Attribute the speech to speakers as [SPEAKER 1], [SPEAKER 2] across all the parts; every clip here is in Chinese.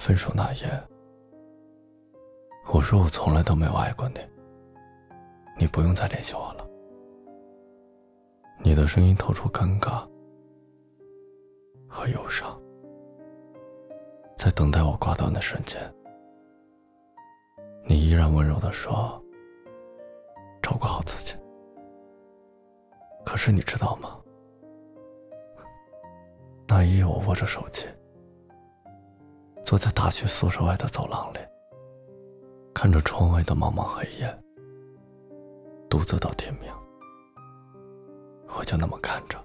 [SPEAKER 1] 分手那夜，我说我从来都没有爱过你，你不用再联系我了。你的声音透出尴尬和忧伤，在等待我挂断的瞬间，你依然温柔的说：“照顾好自己。”可是你知道吗？那一夜，我握着手机。坐在大学宿舍外的走廊里，看着窗外的茫茫黑夜，独自到天明。我就那么看着，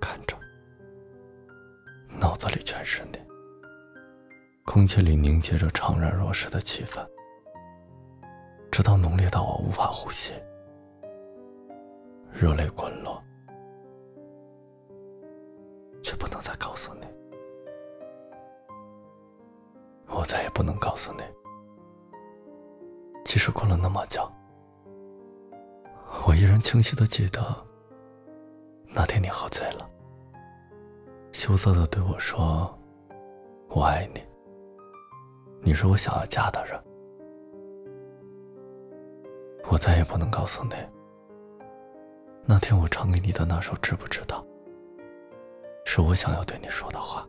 [SPEAKER 1] 看着，脑子里全是你，空气里凝结着怅然若失的气氛，直到浓烈到我无法呼吸，热泪滚落，却不能再告诉你。我再也不能告诉你，即使过了那么久，我依然清晰的记得那天你喝醉了，羞涩的对我说：“我爱你，你是我想要嫁的人。”我再也不能告诉你，那天我唱给你的那首，知不知道？是我想要对你说的话。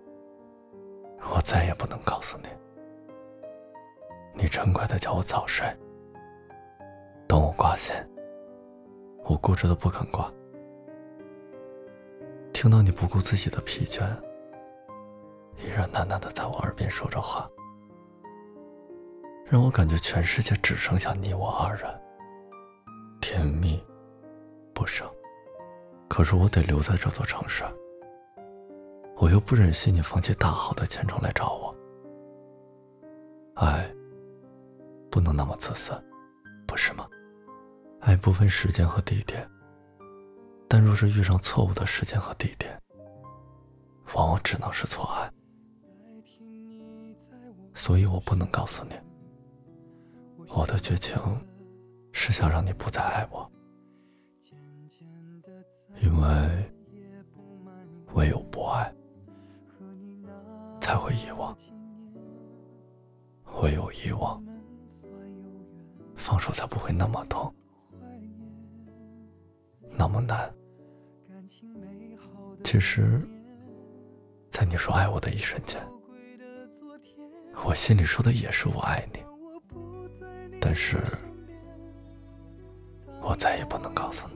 [SPEAKER 1] 我再也不能告诉你。你嗔怪的叫我早睡，等我挂线，我固执的不肯挂。听到你不顾自己的疲倦，依然喃喃的在我耳边说着话，让我感觉全世界只剩下你我二人，甜蜜不舍。可是我得留在这座城市，我又不忍心你放弃大好的前程来找我，爱。不能那么自私，不是吗？爱不分时间和地点，但若是遇上错误的时间和地点，往往只能是错爱。所以我不能告诉你，我的绝情是想让你不再爱我，因为唯有不爱，才会遗忘，唯有遗忘。放手才不会那么痛，那么难。其实，在你说爱我的一瞬间，我心里说的也是我爱你。但是，我再也不能告诉你。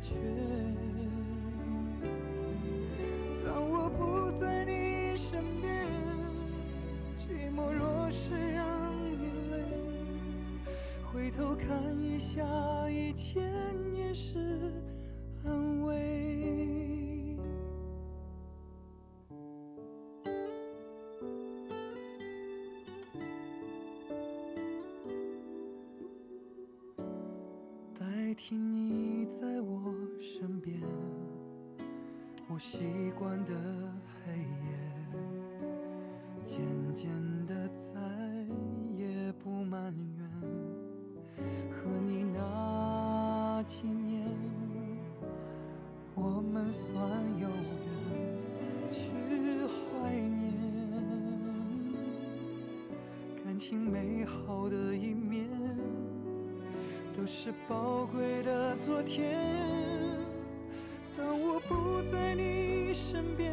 [SPEAKER 2] 当身边，寂寞若是让你累，回头看一下，一千也是安慰。代替你在我身边，我习惯的黑夜。渐渐的，再也不埋怨和你那几年，我们算有缘去怀念感情美好的一面，都是宝贵的昨天。当我不在你身边，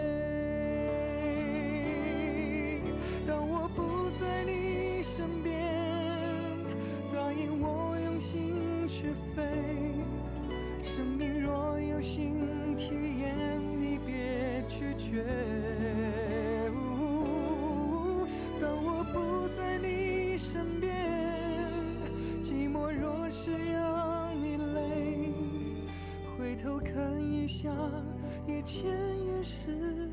[SPEAKER 2] 生命若有新体验，你别拒绝。当我不在你身边，寂寞若是让你累，回头看一下，眼前也是。